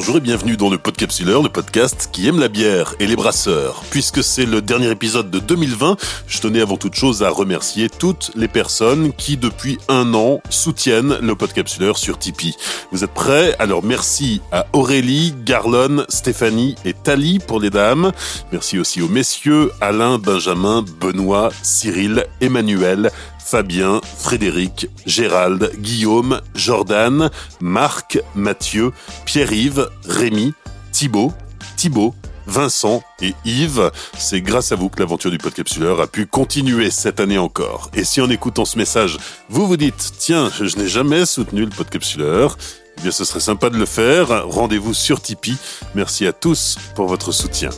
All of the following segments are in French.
bonjour et bienvenue dans le Podcapsuleur, le podcast qui aime la bière et les brasseurs. Puisque c'est le dernier épisode de 2020, je tenais avant toute chose à remercier toutes les personnes qui depuis un an soutiennent le Podcapsuleur sur Tipeee. Vous êtes prêts? Alors merci à Aurélie, Garlon, Stéphanie et Tali pour les dames. Merci aussi aux messieurs Alain, Benjamin, Benoît, Cyril, Emmanuel, Fabien, Frédéric, Gérald, Guillaume, Jordan, Marc, Mathieu, Pierre-Yves, Rémi, Thibaut, Thibaut, Vincent et Yves. C'est grâce à vous que l'aventure du podcapsuleur a pu continuer cette année encore. Et si en écoutant ce message, vous vous dites, tiens, je n'ai jamais soutenu le podcapsuleur, eh bien ce serait sympa de le faire. Rendez-vous sur Tipeee. Merci à tous pour votre soutien.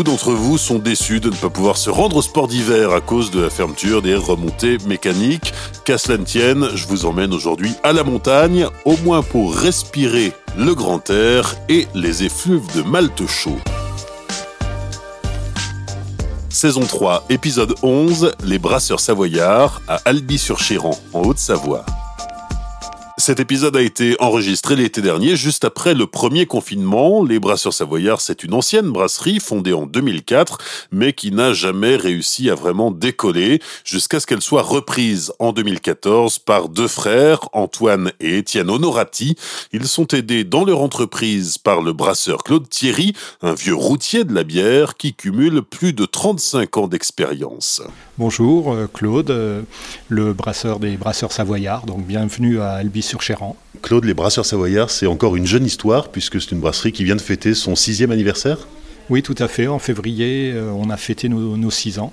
Beaucoup d'entre vous sont déçus de ne pas pouvoir se rendre au sport d'hiver à cause de la fermeture des remontées mécaniques. Qu'à cela ne tienne, je vous emmène aujourd'hui à la montagne, au moins pour respirer le grand air et les effluves de Malte chaud. Saison 3, épisode 11, Les brasseurs savoyards à Albi-sur-Chéran, en Haute-Savoie. Cet épisode a été enregistré l'été dernier, juste après le premier confinement. Les Brasseurs Savoyards, c'est une ancienne brasserie fondée en 2004, mais qui n'a jamais réussi à vraiment décoller jusqu'à ce qu'elle soit reprise en 2014 par deux frères, Antoine et Étienne Honorati. Ils sont aidés dans leur entreprise par le brasseur Claude Thierry, un vieux routier de la bière qui cumule plus de 35 ans d'expérience. Bonjour, euh, Claude, euh, le brasseur des Brasseurs Savoyards. Donc bienvenue à Albi sur Chéran. Claude, les Brasseurs Savoyards, c'est encore une jeune histoire puisque c'est une brasserie qui vient de fêter son sixième anniversaire. Oui, tout à fait. En février, euh, on a fêté nos, six ans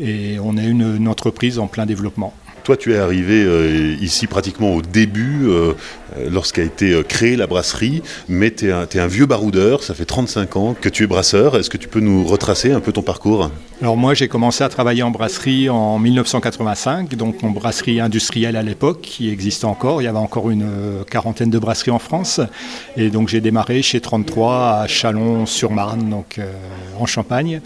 et on est une entreprise en plein développement. Toi, tu es arrivé euh, ici pratiquement au début, euh, euh, lorsqu'a été créée la brasserie, mais tu es, un vieux baroudeur, ça fait 35 ans que tu es brasseur. Est-ce que tu peux nous retracer un peu ton parcours? Alors moi, j'ai commencé à travailler en brasserie en 1985, donc en brasserie industrielle à l'époque, qui existe encore. Il y avait encore une quarantaine de brasseries en France. Et donc j'ai démarré chez 33 à Chalon-sur-Marne, donc en Champagne.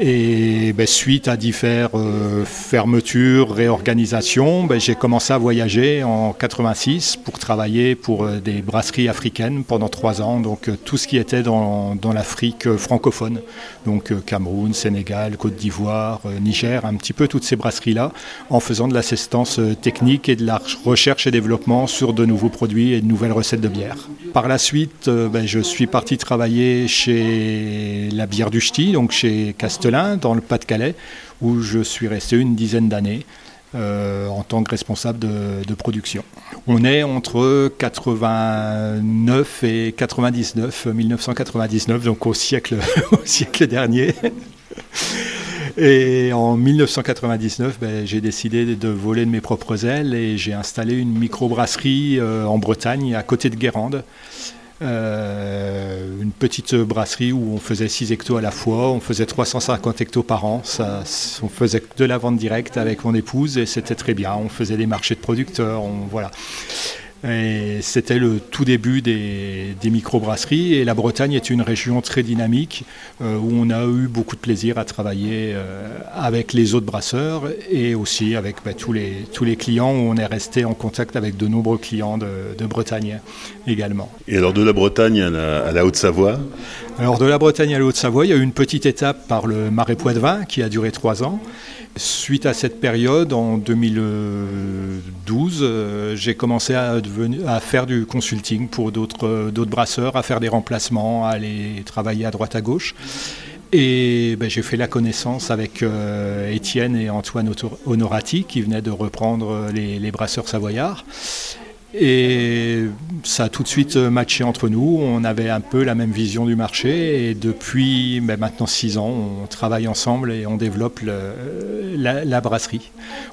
Et ben, suite à diverses euh, fermetures, réorganisations, ben, j'ai commencé à voyager en 86 pour travailler pour euh, des brasseries africaines pendant trois ans. Donc euh, tout ce qui était dans, l'Afrique francophone, donc Cameroun, Sénégal, Côte d'Ivoire, Niger, un petit peu toutes ces brasseries-là, en faisant de l'assistance technique et de la recherche et développement sur de nouveaux produits et de nouvelles recettes de bière. Par la suite, ben, je suis parti travailler chez la bière du Ch'ti, donc chez Dans le Pas-de-Calais, où je suis resté une dizaine d'années. Euh, en tant que responsable de, production. On est entre 89 et 99, 1999, donc au siècle, au siècle dernier. Et en 1999, ben, j'ai décidé de voler de mes propres ailes et j'ai installé une microbrasserie euh, en Bretagne, à côté de Guérande. Euh, une petite brasserie où on faisait 6 hectos à la fois, on faisait 350 hectos par an, ça, on faisait de la vente directe avec mon épouse et c'était très bien, on faisait des marchés de producteurs, on, voilà. Et c'était le tout début des, des microbrasseries. Et la Bretagne est une région très dynamique euh, où on a eu beaucoup de plaisir à travailler euh, avec les autres brasseurs et aussi avec bah, tous, les, tous les clients où on est resté en contact avec de nombreux clients de, de Bretagne également. Et alors de la Bretagne à la, à la Haute-Savoie? Alors de la Bretagne à la Haute-Savoie, il y a eu une petite étape par le Marais Poitevin qui a duré trois ans. Suite à cette période, en 2012, euh, j'ai commencé à, à, faire du consulting pour d'autres brasseurs, à faire des remplacements, à aller travailler à droite à gauche. Et ben, j'ai fait la connaissance avec euh, Étienne et Antoine Honorati qui venaient de reprendre les, les brasseurs savoyards. Et ça a tout de suite matché entre nous. On avait un peu la même vision du marché. Et depuis ben, maintenant six ans, on travaille ensemble et on développe la, brasserie.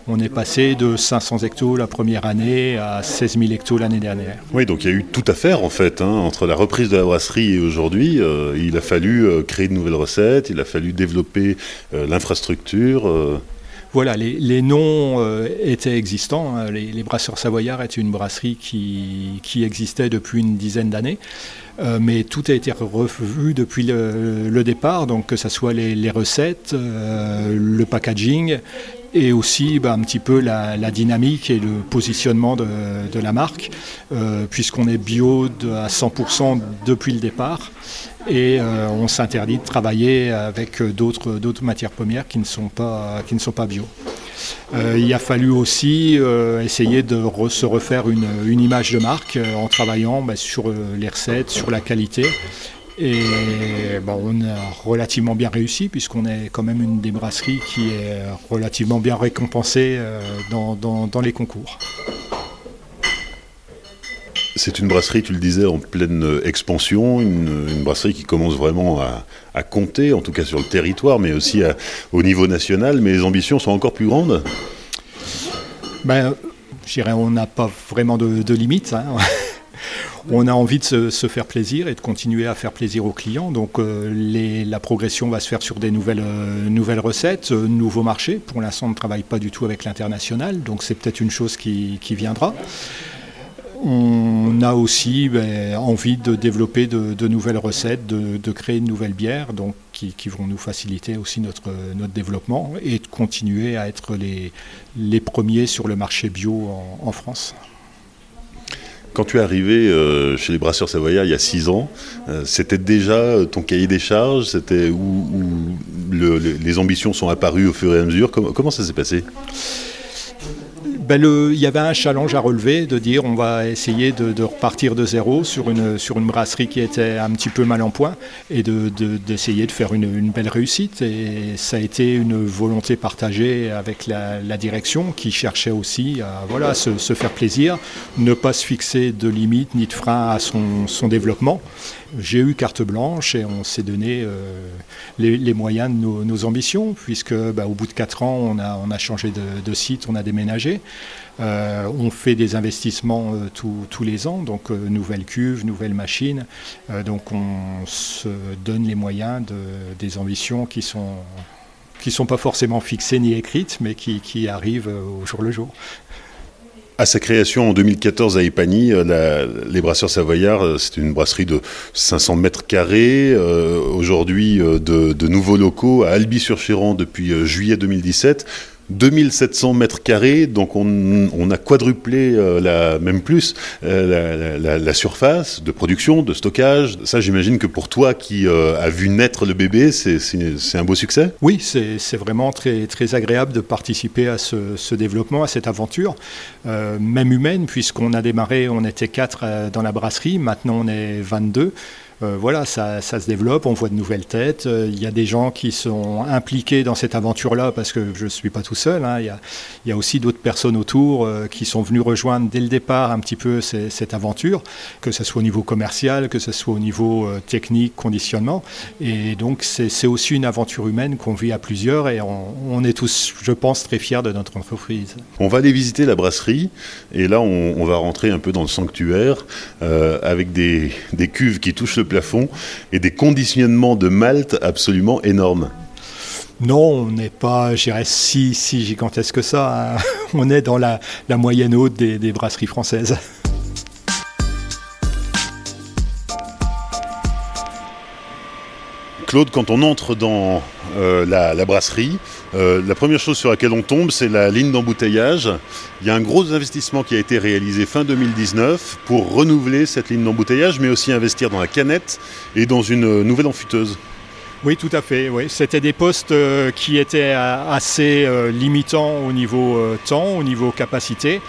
On est passé de 500 hectos la première année à 16 000 hectos l'année dernière. Oui, donc il y a eu tout à faire en fait. Hein, entre la reprise de la brasserie et aujourd'hui, euh, il a fallu euh, créer de nouvelles recettes, il a fallu développer euh, l'infrastructure. Voilà, les, noms euh, étaient existants. Hein. Les, Brasseurs Savoyards étaient une brasserie qui, existait depuis une dizaine d'années. Euh, mais tout a été revu depuis le, départ, donc que ce soit les, recettes, euh, le packaging et aussi bah, un petit peu la, dynamique et le positionnement de, la marque, puisqu'on est bio à 100% depuis le départ et euh, on s'interdit de travailler avec d'autres, matières premières qui ne sont pas, qui ne sont pas bio. Euh, il a fallu aussi euh, essayer de se refaire une, image de marque en travaillant bah, sur les recettes, sur la qualité. Et on a relativement bien réussi puisqu'on est quand même une des brasseries qui est relativement bien récompensée dans les concours. C'est une brasserie, tu le disais, en pleine euh, expansion, une, brasserie qui commence vraiment à, compter, en tout cas sur le territoire, mais aussi au niveau national. Mais les ambitions sont encore plus grandes? Ben, Je dirais, on n'a pas vraiment de, limites. Hein. On a envie de se, faire plaisir et de continuer à faire plaisir aux clients. Donc euh, la progression va se faire sur des nouvelles, euh, recettes, nouveaux marchés. Pour l'instant, on ne travaille pas du tout avec l'international, donc c'est peut-être une chose qui viendra on a aussi ben, envie de développer de, nouvelles recettes, de, créer de nouvelles bières, donc qui, vont nous faciliter aussi notre, développement et de continuer à être les premiers sur le marché bio en, France. Quand tu es arrivé euh, chez les Brasseurs Savoyards il y a six ans, euh, c'était déjà ton cahier des charges C'était où, les ambitions sont apparues au fur et à mesure. Comment ça s'est passé? Ben il y avait un challenge à relever de dire on va essayer de, repartir de zéro sur une, brasserie qui était un petit peu mal en point et d'essayer de, faire une, belle réussite. Et ça a été une volonté partagée avec la, direction qui cherchait aussi à voilà, se, faire plaisir, ne pas se fixer de limites ni de freins à son développement j'ai eu carte blanche et on s'est donné euh, les, moyens de nos, ambitions, puisque bah, au bout de quatre ans, on a, on a changé de, site, on a déménagé. Euh, on fait des investissements euh, tous les ans, donc nouvelles cuves, nouvelles machines. donc on se donne les moyens de, des ambitions qui sont qui sont pas forcément fixées ni écrites, mais qui, qui arrivent au jour le jour. À sa création en 2014 à Epagny, euh, les Brasseurs Savoyards, euh, c'est une brasserie de 500 mètres carrés. Euh, aujourd'hui, de, de, nouveaux locaux à Albi-sur-Chéran depuis juillet 2017. 2700 mètres carrés, donc on, a quadruplé, euh, la, même plus, euh, la, surface de production, de stockage. Ça, j'imagine que pour toi qui euh, as vu naître le bébé, c'est un beau succès? Oui, c'est vraiment très, très agréable de participer à ce, ce développement, à cette aventure, même humaine, puisqu'on a démarré, on était quatre dans la brasserie, maintenant on est 22. Euh, voilà, ça, se développe, on voit de nouvelles têtes. Euh, il y a des gens qui sont impliqués dans cette aventure-là parce que je ne suis pas tout seul. Hein. Il, y a, aussi d'autres personnes autour euh, qui sont venues rejoindre dès le départ un petit peu cette aventure, que ce soit au niveau commercial, que ce soit au niveau technique, conditionnement. Et donc c'est aussi une aventure humaine qu'on vit à plusieurs et on, est tous, je pense, très fiers de notre entreprise. On va aller visiter la brasserie et là on, va rentrer un peu dans le sanctuaire avec des, des cuves qui touchent le plafond et des conditionnements de malt absolument énormes. Non, on n'est pas, je dirais, si, si gigantesque que ça. Hein. On est dans la, moyenne haute des, brasseries françaises. Claude, quand on entre dans euh, la, brasserie, euh, la première chose sur laquelle on tombe, c'est la ligne d'embouteillage. Il y a un gros investissement qui a été réalisé fin 2019 pour renouveler cette ligne d'embouteillage, mais aussi investir dans la canette et dans une nouvelle enfuteuse. Oui, tout à fait. C'était des postes euh, qui étaient assez limitants au niveau temps, au niveau capacité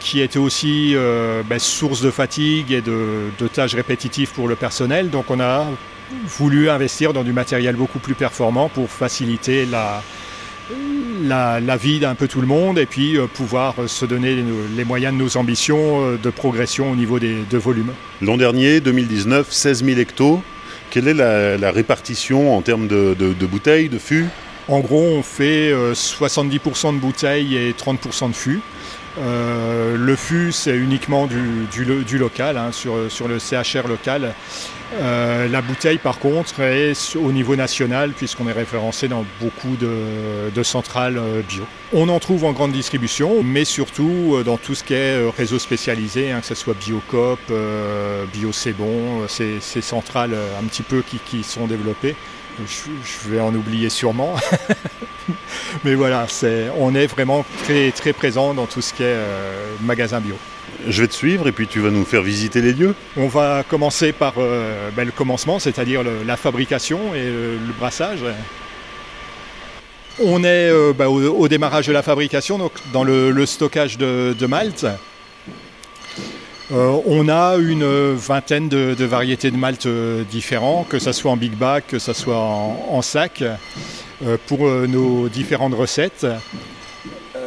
qui étaient aussi ben, source de fatigue et de, de, tâches répétitives pour le personnel. Donc on a voulu investir dans du matériel beaucoup plus performant pour faciliter la, la, vie d'un peu tout le monde et puis euh, pouvoir se donner les moyens de nos ambitions euh, de progression au niveau des, de volume. L'an dernier, 2019, 16 000 hectos. Quelle est la, répartition en termes de, bouteilles, de fûts? En gros, on fait 70% euh, de bouteilles et 30% de fûts. Le fût, c'est uniquement du, local, hein, sur, le CHR local. Euh, la bouteille, par contre, est au niveau national, puisqu'on est référencé dans beaucoup de, centrales euh, bio. On en trouve en grande distribution, mais surtout euh, dans tout ce qui est réseau spécialisé, hein, que ce soit Biocop, Bon, ces, centrales un petit peu qui, sont développées. Je, vais en oublier sûrement. mais voilà, on est vraiment très, très présent dans tout ce qui est magasin bio. Je vais te suivre et puis tu vas nous faire visiter les lieux. On va commencer par euh, ben, le commencement, c'est-à-dire la fabrication et le, brassage. On est euh, ben, au, démarrage de la fabrication, donc dans le, stockage de, malte. Euh, on a une vingtaine de, variétés de malt différents, que ce soit en big bag, que ce soit en sac, pour nos différentes recettes.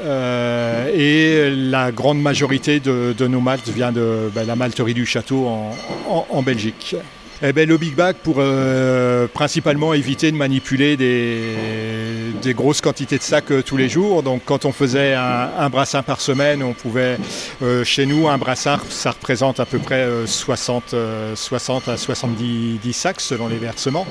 Euh, et la grande majorité de, nos maltes vient de ben, la malterie du château en, Belgique. Eh ben, le Big Bag pour euh, principalement éviter de manipuler des, grosses quantités de sacs euh, tous les jours. Donc quand on faisait un, brassin par semaine, on pouvait, chez nous, un brassin, ça représente à peu près 60, 60 à 70 sacs selon les versements.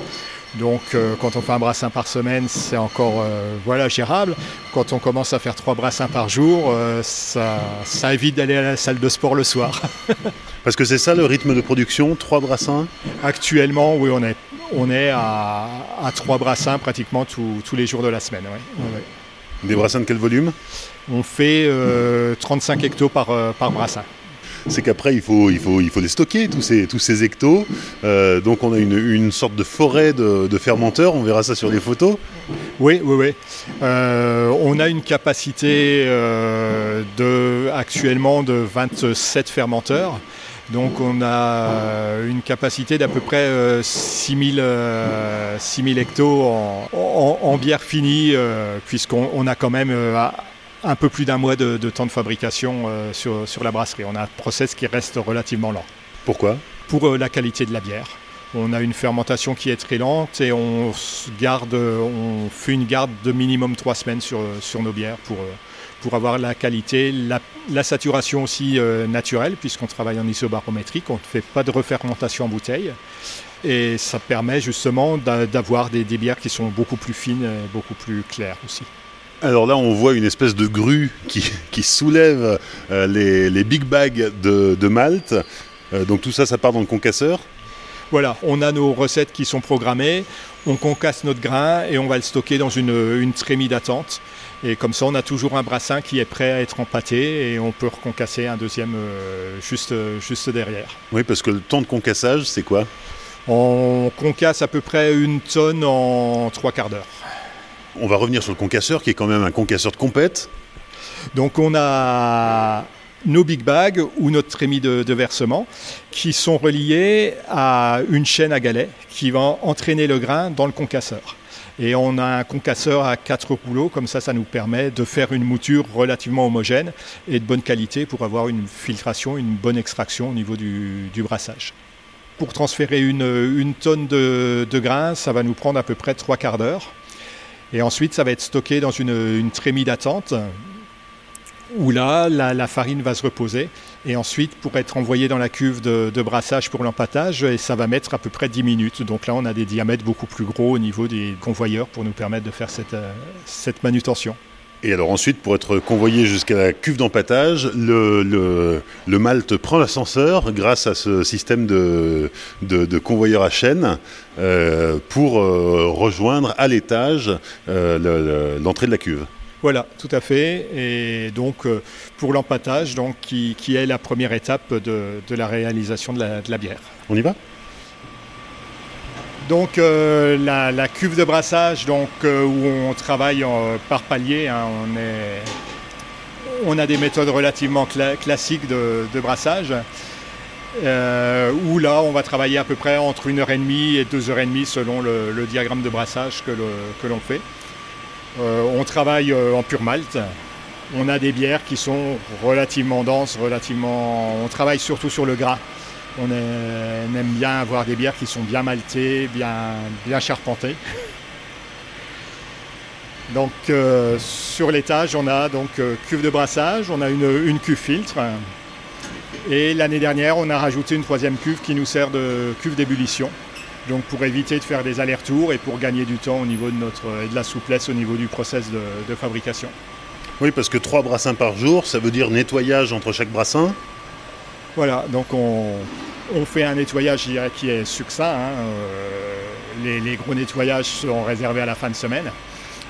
Donc euh, quand on fait un brassin par semaine, c'est encore euh, voilà, gérable. Quand on commence à faire trois brassins par jour, euh, ça, évite d'aller à la salle de sport le soir. Parce que c'est ça le rythme de production, trois brassins? Actuellement, oui, on est, on est à, trois brassins pratiquement tous les jours de la semaine. Des brassins de quel volume? On fait 35 hectos par, par brassin c'est qu'après il faut, il, faut, les stocker, tous ces, tous ces hectos. Euh, donc on a une, sorte de forêt de, fermenteurs, on verra ça sur les photos. Oui, oui, oui. Euh, on a une capacité euh, de, actuellement de 27 fermenteurs. Donc on a une capacité d'à peu près 6000, 6000 hectos en, bière finie, puisqu'on a quand même un peu plus d'un mois de, temps de fabrication euh, sur, la brasserie. On a un process qui reste relativement lent. Pourquoi? Pour euh, la qualité de la bière. On a une fermentation qui est très lente et on garde, on fait une garde de minimum trois semaines sur, sur nos bières pour, euh, pour avoir la qualité, la, saturation aussi naturelle, puisqu'on travaille en isobarométrique, on ne fait pas de refermentation en bouteille. Et ça permet justement d'avoir des, des bières qui sont beaucoup plus fines et beaucoup plus claires aussi. Alors là, on voit une espèce de grue qui, soulève euh, les, big bags de, Malte. Euh, donc tout ça, ça part dans le concasseur Voilà, on a nos recettes qui sont programmées, on concasse notre grain et on va le stocker dans une, trémie d'attente. Et comme ça, on a toujours un brassin qui est prêt à être empâté et on peut reconcasser un deuxième euh, juste, juste derrière. Oui, parce que le temps de concassage, c'est quoi? On concasse à peu près une tonne en trois quarts d'heure. On va revenir sur le concasseur qui est quand même un concasseur de compète. Donc on a nos big bags ou notre trémie de, versement qui sont reliés à une chaîne à galets qui va entraîner le grain dans le concasseur. Et on a un concasseur à quatre rouleaux, comme ça, ça nous permet de faire une mouture relativement homogène et de bonne qualité pour avoir une filtration, une bonne extraction au niveau du, brassage. Pour transférer une, tonne de, de grain, ça va nous prendre à peu près trois quarts d'heure. Et ensuite, ça va être stocké dans une, trémie d'attente où là, la, farine va se reposer. Et ensuite, pour être envoyée dans la cuve de, brassage pour l'empâtage, et ça va mettre à peu près 10 minutes. Donc là, on a des diamètres beaucoup plus gros au niveau des convoyeurs pour nous permettre de faire cette, euh, cette manutention. Et alors ensuite, pour être convoyé jusqu'à la cuve d'empâtage, le, le, malt prend l'ascenseur grâce à ce système de, de, convoyeur à chaîne euh, pour euh, rejoindre à l'étage euh, l'entrée de la cuve. Voilà, tout à fait. Et donc pour l'empâtage, donc, qui, qui, est la première étape de, de la réalisation de la, de la bière. On y va? Donc euh, la, cuve de brassage donc, euh, où on travaille par palier, hein, on, a des méthodes relativement classiques de, brassage. Euh, où là on va travailler à peu près entre 1h30 et 2h30 selon le, diagramme de brassage que l'on fait. on travaille en pur malt. On a des bières qui sont relativement denses, relativement. On travaille surtout sur le gras. On, aime bien avoir des bières qui sont bien maltées, bien, bien charpentées. Donc sur l'étage, on a donc cuve de brassage, on a une, cuve filtre. Et l'année dernière, on a rajouté une troisième cuve qui nous sert de cuve d'ébullition. Donc pour éviter de faire des allers-retours et pour gagner du temps au niveau de notre et de la souplesse au niveau du process de fabrication. Oui, parce que trois brassins par jour, ça veut dire nettoyage entre chaque brassin. Voilà, donc on, fait un nettoyage qui est succinct. Hein, euh, les, gros nettoyages sont réservés à la fin de semaine.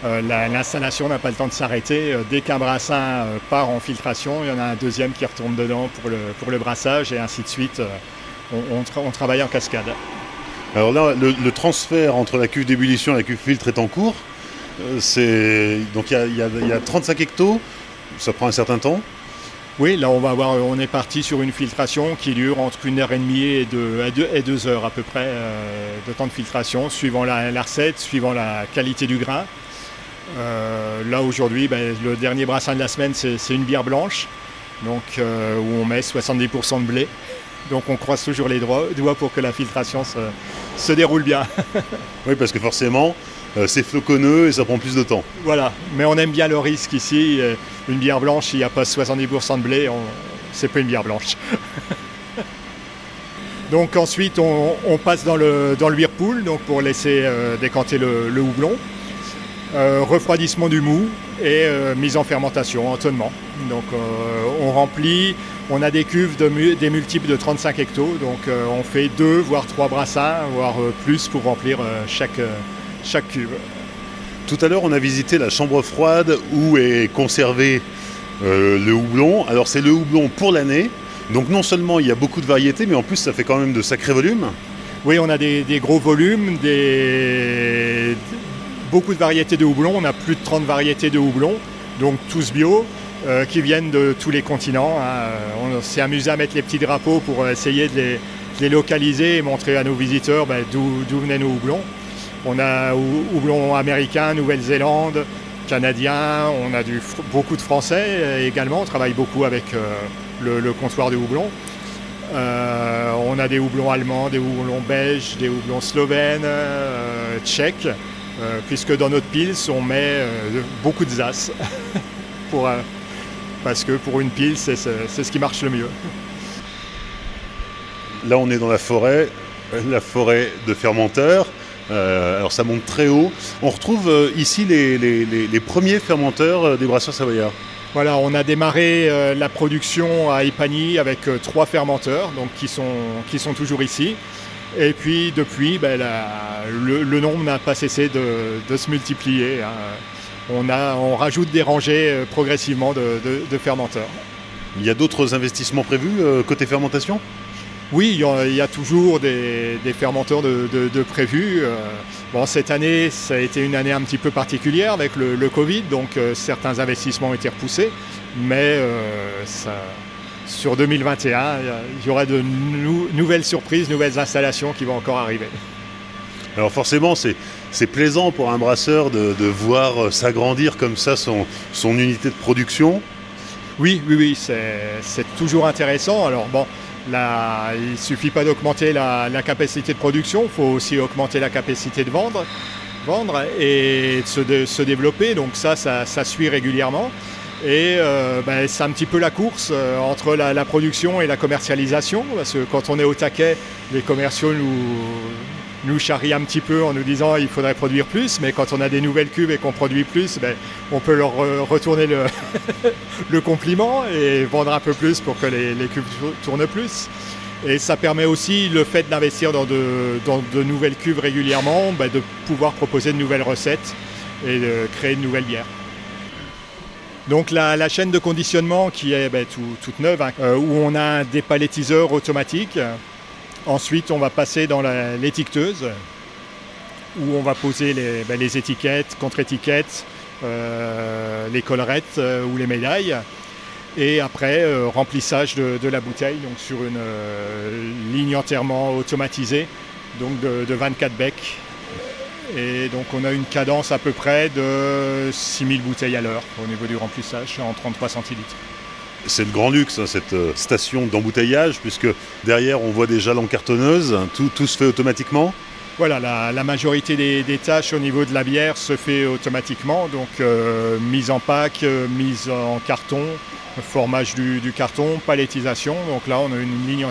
Euh, l'installation n'a pas le temps de s'arrêter. Euh, dès qu'un brassin part en filtration, il y en a un deuxième qui retourne dedans pour le, brassage et ainsi de suite. On, travaille en cascade. Alors là, le transfert entre la cuve d'ébullition et la cuve filtre est en cours. Donc il y, a 35 hectos, ça prend un certain temps. Oui, là on va avoir, on est parti sur une filtration qui dure entre une heure et demie et deux, heures à peu près euh, de temps de filtration, suivant la, recette, suivant la qualité du grain. Euh, là aujourd'hui, ben, le dernier brassin de la semaine, c'est une bière blanche, donc où on met 70% de blé. Donc on croise toujours les doigts pour que la filtration se déroule bien. oui, parce que forcément, euh, c'est floconneux et ça prend plus de temps. Voilà, mais on aime bien le risque ici. Euh, une bière blanche, il n'y a pas 70% de blé, c'est pas une bière blanche. donc ensuite, on, passe dans le, dans le whirlpool donc pour laisser euh, décanter le, houblon. refroidissement du mou et mise en fermentation, entonnement. Donc on remplit, on a des cuves de, des multiples de 35 hectos, donc on fait deux voire trois brassins, voire plus pour remplir chaque, chaque cube. Tout à l'heure, on a visité la chambre froide où est conservé euh, le houblon. Alors, c'est le houblon pour l'année. Donc, non seulement il y a beaucoup de variétés, mais en plus, ça fait quand même de sacrés volumes. Oui, on a des, gros volumes, beaucoup de variétés de houblon. On a plus de 30 variétés de houblon, donc tous bio. Euh, qui viennent de tous les continents. Hein. On s'est amusé à mettre les petits drapeaux pour essayer de les, localiser et montrer à nos visiteurs ben, d'où venaient nos houblons. On a houblon américain, Nouvelle-Zélande, canadien, on a beaucoup de français également, on travaille beaucoup avec euh, le, comptoir de houblon. Euh, on a des houblons allemands, des houblons belges, des houblons slovènes, euh, tchèques, puisque dans notre pils on met beaucoup de zas. parce que pour une pile, c'est ce qui marche le mieux. Là, on est dans la forêt, la forêt de fermenteurs. Euh, alors ça monte très haut. On retrouve euh, ici les, premiers fermenteurs euh, des brasseurs savoyards. Voilà, on a démarré la production à Epagny avec trois fermenteurs donc, qui, sont, qui sont toujours ici. Et puis depuis, ben, le, nombre n'a pas cessé de, se multiplier. Hein. On, a, on rajoute des rangées progressivement de, fermenteurs. Il y a d'autres investissements prévus côté fermentation? Oui, il y, a toujours des, fermenteurs de, prévus. Euh, bon, cette année, ça a été une année un petit peu particulière avec le, Covid, donc euh, certains investissements ont été repoussés. Mais euh, sur 2021, il y aura de nouvelles surprises, nouvelles installations qui vont encore arriver. Alors forcément, c'est plaisant pour un brasseur de, voir s'agrandir comme ça son, son unité de production. Oui, oui, oui, c'est toujours intéressant. Alors bon, Il ne suffit pas d'augmenter la, capacité de production, il faut aussi augmenter la capacité de vendre, vendre et de se, développer. Donc ça, ça, suit régulièrement. Et euh, ben, c'est un petit peu la course euh, entre la, production et la commercialisation, parce que quand on est au taquet, les commerciaux nous, nous charrie un petit peu en nous disant il faudrait produire plus, mais quand on a des nouvelles cubes et qu'on produit plus, ben, on peut leur retourner le, compliment et vendre un peu plus pour que les, cubes tournent plus. Et ça permet aussi le fait d'investir dans de, nouvelles cuves régulièrement, ben, de pouvoir proposer de nouvelles recettes et de créer de nouvelles bières. Donc la, chaîne de conditionnement qui est ben, toute neuve, hein, euh, où on a des palettiseurs automatiques Ensuite, on va passer dans l'étiqueteuse où on va poser les, ben, étiquettes, contre-étiquettes, euh, les collerettes euh, ou les médailles. Et après, euh, remplissage de, la bouteille donc sur une ligne entièrement automatisée, donc de, de, 24 becs. Et donc on a une cadence à peu près de 6000 bouteilles à l'heure au niveau du remplissage en 33 centilitres c'est le grand luxe, hein, cette euh, station d'embouteillage, puisque derrière on voit déjà l'encartonneuse, tout, tout se fait automatiquement? Voilà, la, majorité des, tâches au niveau de la bière se fait automatiquement, donc euh, mise en pack, euh, mise en carton, formage du, carton, palettisation. Donc là, on a une ligne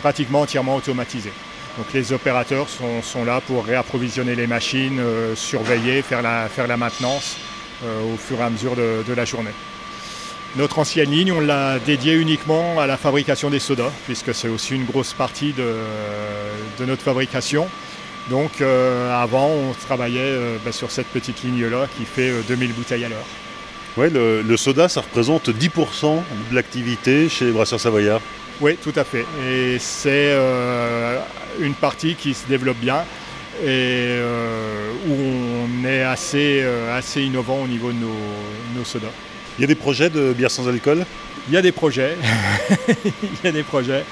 pratiquement entièrement automatisée. Donc les opérateurs sont, là pour réapprovisionner les machines, surveiller, faire la maintenance au fur et à mesure de la journée. Notre ancienne ligne, on l'a dédiée uniquement à la fabrication des sodas, puisque c'est aussi une grosse partie de, notre fabrication. Donc euh, avant, on travaillait euh, bah, sur cette petite ligne-là qui fait 2000 euh, bouteilles à l'heure. Ouais, le, soda, ça représente 10% de l'activité chez les brasseurs savoyards. Oui, tout à fait. Et c'est une partie qui se développe bien et où on est assez, assez innovant au niveau de nos sodas. Il y a des projets de bière sans alcool? Il y a des projets. Il y a des projets.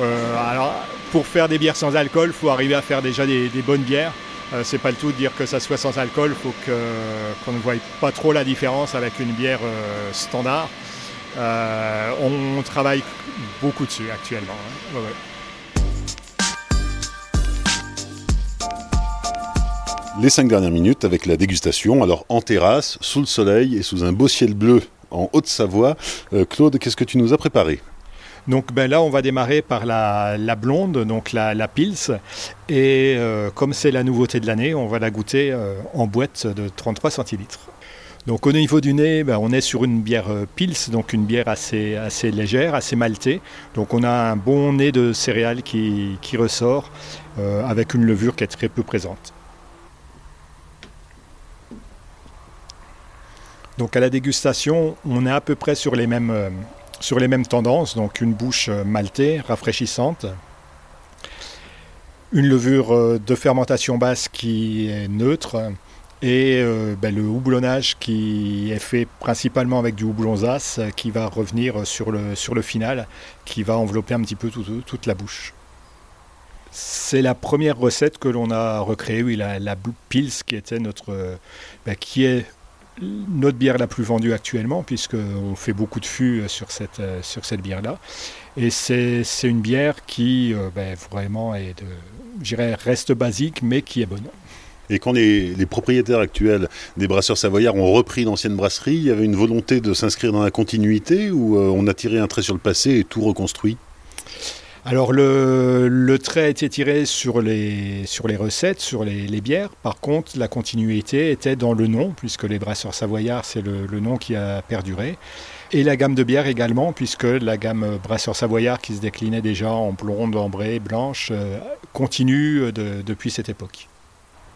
Euh, alors, pour faire des bières sans alcool, il faut arriver à faire déjà des, bonnes bières. Euh, c'est pas le tout de dire que ça soit sans alcool, il faut qu'on ne voie pas trop la différence avec une bière euh, standard. On, travaille beaucoup dessus actuellement. Hein. Les cinq dernières minutes avec la dégustation. Alors en terrasse, sous le soleil et sous un beau ciel bleu en Haute-Savoie. Euh, Claude, qu'est-ce que tu nous as préparé? Donc ben là, on va démarrer par la, blonde, donc la, la Pils. Et euh, comme c'est la nouveauté de l'année, on va la goûter euh, en boîte de 33 centilitres. Donc au niveau du nez, ben, on est sur une bière Pils, donc une bière assez, assez légère, assez maltée. Donc on a un bon nez de céréales qui, qui ressort avec une levure qui est très peu présente. Donc à la dégustation, on est à peu près sur les mêmes, euh, tendances, donc une bouche euh, maltée, rafraîchissante, une levure euh, de fermentation basse qui est neutre, et ben, le houblonnage qui est fait principalement avec du houblon Zas qui va revenir sur le, final, qui va envelopper un petit peu toute la bouche. C'est la première recette que l'on a recréée, oui, la, la Pils, qui était notre, ben, qui est notre bière la plus vendue actuellement, puisqu'on fait beaucoup de fûts sur cette, euh, sur cette bière-là. Et c'est une bière qui euh, ben, vraiment est de, reste basique, mais qui est bonne. Et quand les, les, propriétaires actuels des brasseurs savoyards ont repris l'ancienne brasserie, il y avait une volonté de s'inscrire dans la continuité ou euh, on a tiré un trait sur le passé et tout reconstruit? Alors le, trait a été tiré sur les, sur les recettes, sur les, bières. Par contre, la continuité était dans le nom, puisque les brasseurs savoyards, c'est le, nom qui a perduré. Et la gamme de bières également, puisque la gamme brasseurs savoyards qui se déclinait déjà en blonde, ambrée, blanche, euh, continue depuis cette époque.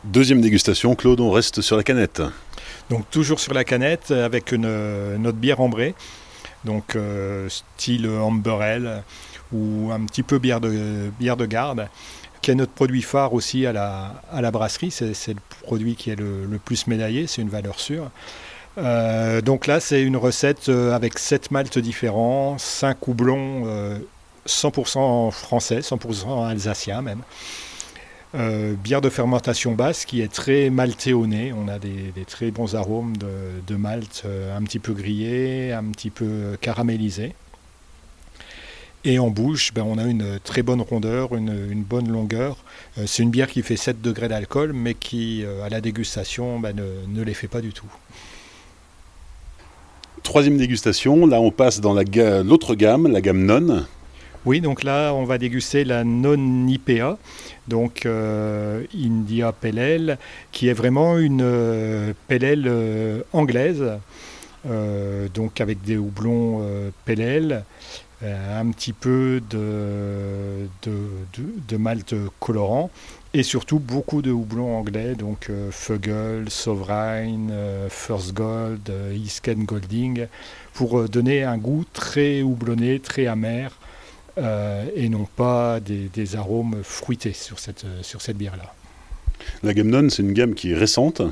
Deuxième dégustation, Claude, on reste sur la canette. Donc toujours sur la canette avec une, notre bière ambrée, donc euh, style amber ou un petit peu bière de, bière de garde, qui est notre produit phare aussi à la, brasserie. C'est le produit qui est le, plus médaillé, c'est une valeur sûre. Euh, donc là, c'est une recette euh, avec 7 maltes différents, 5 houblons 100% euh, français, 100% alsacien même. bière de fermentation basse qui est très maltée au nez. On a des, très bons arômes de, de malt un petit peu grillé, un petit peu caramélisé. Et en bouche, ben, on a une très bonne rondeur, une, bonne longueur. Euh, c'est une bière qui fait 7 degrés d'alcool, mais qui, euh, à la dégustation, ben, ne, les fait pas du tout. Troisième dégustation, là on passe dans l'autre gamme, la gamme non. Oui, donc là on va déguster la non IPA, donc euh, India Pale qui est vraiment une euh, anglaise, donc avec des houblons euh, un petit peu de, de, malt colorant et surtout beaucoup de houblons anglais, donc euh, Fuggle, Sovereign, euh, First Gold, Isken Golding, pour donner un goût très houblonné, très amer, et non pas des, arômes fruités sur cette, sur cette bière-là. La gamme Non, c'est une gamme qui est récente.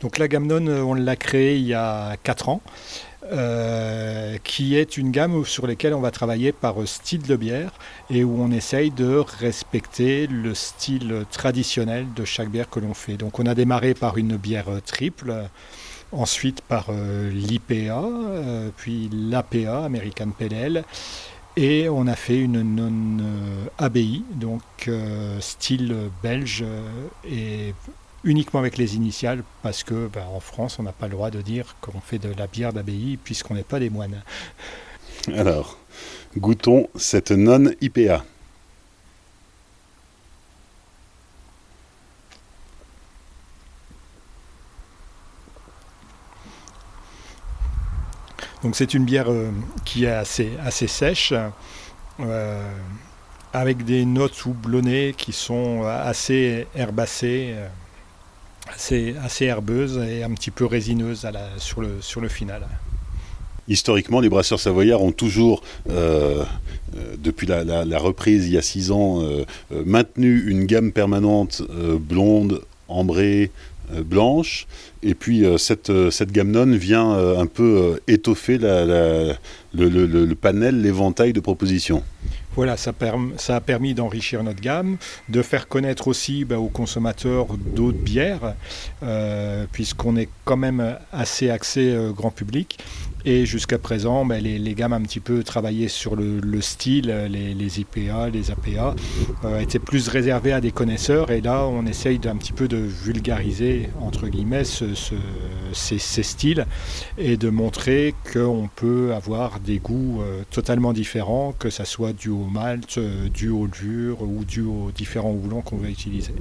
Donc la gamme Non, on l'a créée il y a 4 ans. Euh, qui est une gamme sur laquelle on va travailler par style de bière et où on essaye de respecter le style traditionnel de chaque bière que l'on fait. Donc on a démarré par une bière triple, ensuite par euh, l'IPA, euh, puis l'APA, American Pale Et on a fait une non-ABI, donc style belge, et uniquement avec les initiales, parce que ben, en France, on n'a pas le droit de dire qu'on fait de la bière d'abbaye, puisqu'on n'est pas des moines. Alors, goûtons cette non-IPA. Donc c'est une bière euh, qui est assez, assez sèche, euh, avec des notes houblonnées qui sont assez herbacées, euh, assez, assez herbeuses et un petit peu la, sur, le, final. Historiquement, les brasseurs savoyards ont toujours, depuis la, reprise il y a six ans, maintenu une gamme permanente blonde, ambrée, euh, blanche. Et puis euh, cette, euh, gamme non vient un peu étoffer le, panel, l'éventail de propositions. Voilà, ça, a permis d'enrichir notre gamme, de faire connaître aussi bah, aux consommateurs d'autres bières, puisqu'on est quand même assez axé grand public. Et jusqu'à présent, ben, les, gammes un petit peu travaillées sur le, style, les, IPA, les APA, euh, étaient plus réservées à des connaisseurs. Et là, on essaye d'un petit peu de vulgariser, entre guillemets, ces, styles et de montrer qu'on peut avoir des goûts euh, totalement différents, que ce soit dû au malt, euh, dû au dur ou dû aux différents houblons qu'on va utiliser.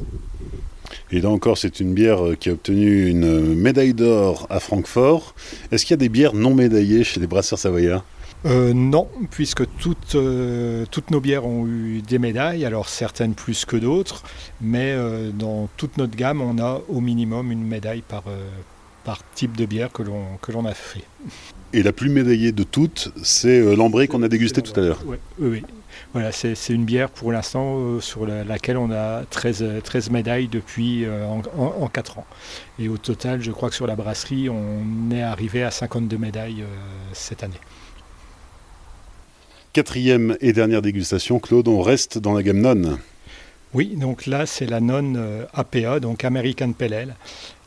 Et là encore, c'est une bière euh, qui a obtenu une médaille d'or à Francfort. Est-ce qu'il y a des bières non médaillées chez les brasseurs savoyards? Euh, non, puisque toutes, euh, toutes nos bières ont eu des médailles, alors certaines plus que d'autres, mais dans toute notre gamme, on a au minimum une médaille par, par type de bière que l'on a fait. Et la plus médaillée de toutes, c'est l'ambré qu'on a dégusté tout à l'heure. Oui, oui, voilà, c'est une bière pour l'instant euh, sur laquelle on a 13, 13 médailles depuis euh, en, 4 ans. Et au total, je crois que sur la brasserie, on est arrivé à 52 médailles euh, cette année. Quatrième et dernière dégustation, Claude, on reste dans la gamme non. Oui, donc là c'est la non APA, donc American Pale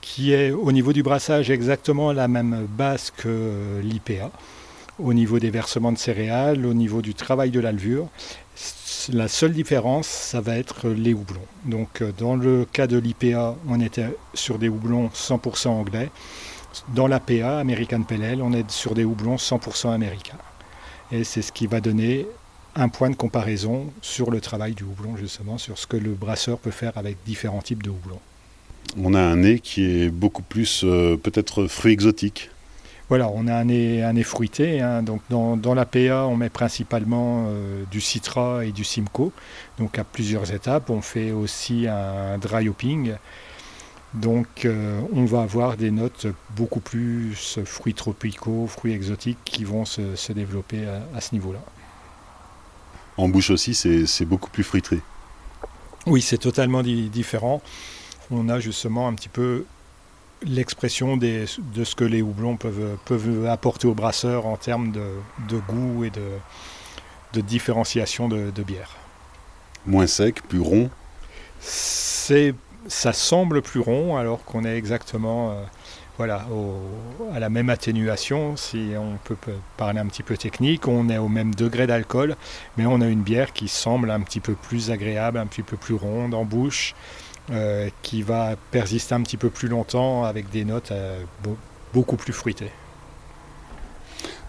qui est au niveau du brassage exactement la même base que l'IPA au niveau des versements de céréales, au niveau du travail de la levure. La seule différence, ça va être les houblons. Donc euh, dans le cas de l'IPA, on était sur des houblons 100% anglais. Dans l'APA, American Pale on est sur des houblons 100% américains. Et c'est ce qui va donner un point de comparaison sur le travail du houblon, justement, sur ce que le brasseur peut faire avec différents types de houblons. On a un nez qui est beaucoup plus euh, peut-être fruit exotique. Voilà, on a un nez, un fruité. Hein. donc dans, dans, la PA, on met principalement euh, du Citra et du Simcoe. Donc à plusieurs étapes. On fait aussi un dry hopping. Donc euh, on va avoir des notes beaucoup plus fruits tropicaux, fruits exotiques qui vont se, développer à, ce niveau-là. En bouche aussi, c'est beaucoup plus fruité. Oui, c'est totalement différent. On a justement un petit peu l'expression de ce que les houblons peuvent, peuvent apporter au brasseur en termes de, goût et de, de différenciation de, bière. Moins sec, plus rond C'est, Ça semble plus rond alors qu'on est exactement euh, voilà, à la même atténuation, si on peut parler un petit peu technique. On est au même degré d'alcool, mais on a une bière qui semble un petit peu plus agréable, un petit peu plus ronde en bouche. Euh, qui va persister un petit peu plus longtemps avec des notes euh, beaucoup plus fruitées.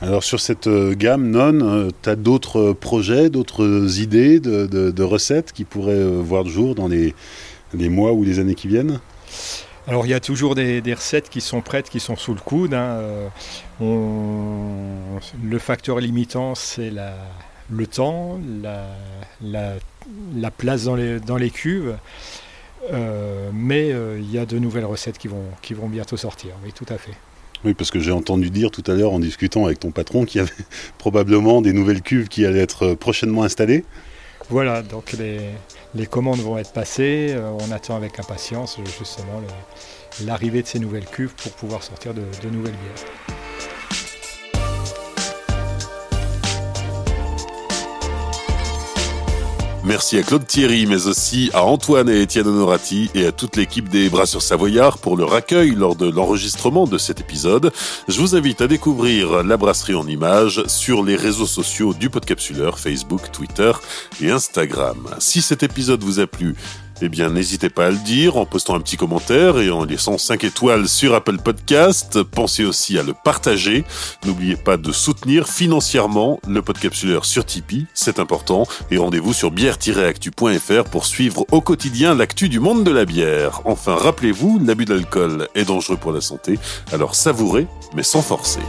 Alors sur cette euh, gamme non, tu as d'autres projets, d'autres idées de, recettes qui pourraient voir le jour dans les, mois ou les années qui viennent? Alors il y a toujours des, recettes qui sont prêtes, qui sont sous le coude. Hein. le facteur limitant, c'est le temps, la, place dans les, dans les cuves. Euh, mais euh, il y a de nouvelles recettes qui vont, qui vont bientôt sortir, oui, tout à fait. Oui, parce que j'ai entendu dire tout à l'heure en discutant avec ton patron qu'il y avait probablement des nouvelles cuves qui allaient être prochainement installées. Voilà, donc les, les commandes vont être passées. Euh, on attend avec impatience justement l'arrivée de ces nouvelles cuves pour pouvoir sortir de, de nouvelles bières. Merci à Claude Thierry, mais aussi à Antoine et Étienne Honorati et à toute l'équipe des Brasseurs Savoyards pour leur accueil lors de l'enregistrement de cet épisode. Je vous invite à découvrir la brasserie en images sur les réseaux sociaux du Podcapsuleur, Facebook, Twitter et Instagram. Si cet épisode vous a plu, eh bien, n'hésitez pas à le dire en postant un petit commentaire et en laissant 5 étoiles sur Apple Podcast. Pensez aussi à le partager. N'oubliez pas de soutenir financièrement le Podcapsuleur sur Tipeee, c'est important. Et rendez-vous sur bière-actu.fr pour suivre au quotidien l'actu du monde de la bière. Enfin, rappelez-vous, l'abus d'alcool est dangereux pour la santé, alors savourez, mais sans forcer.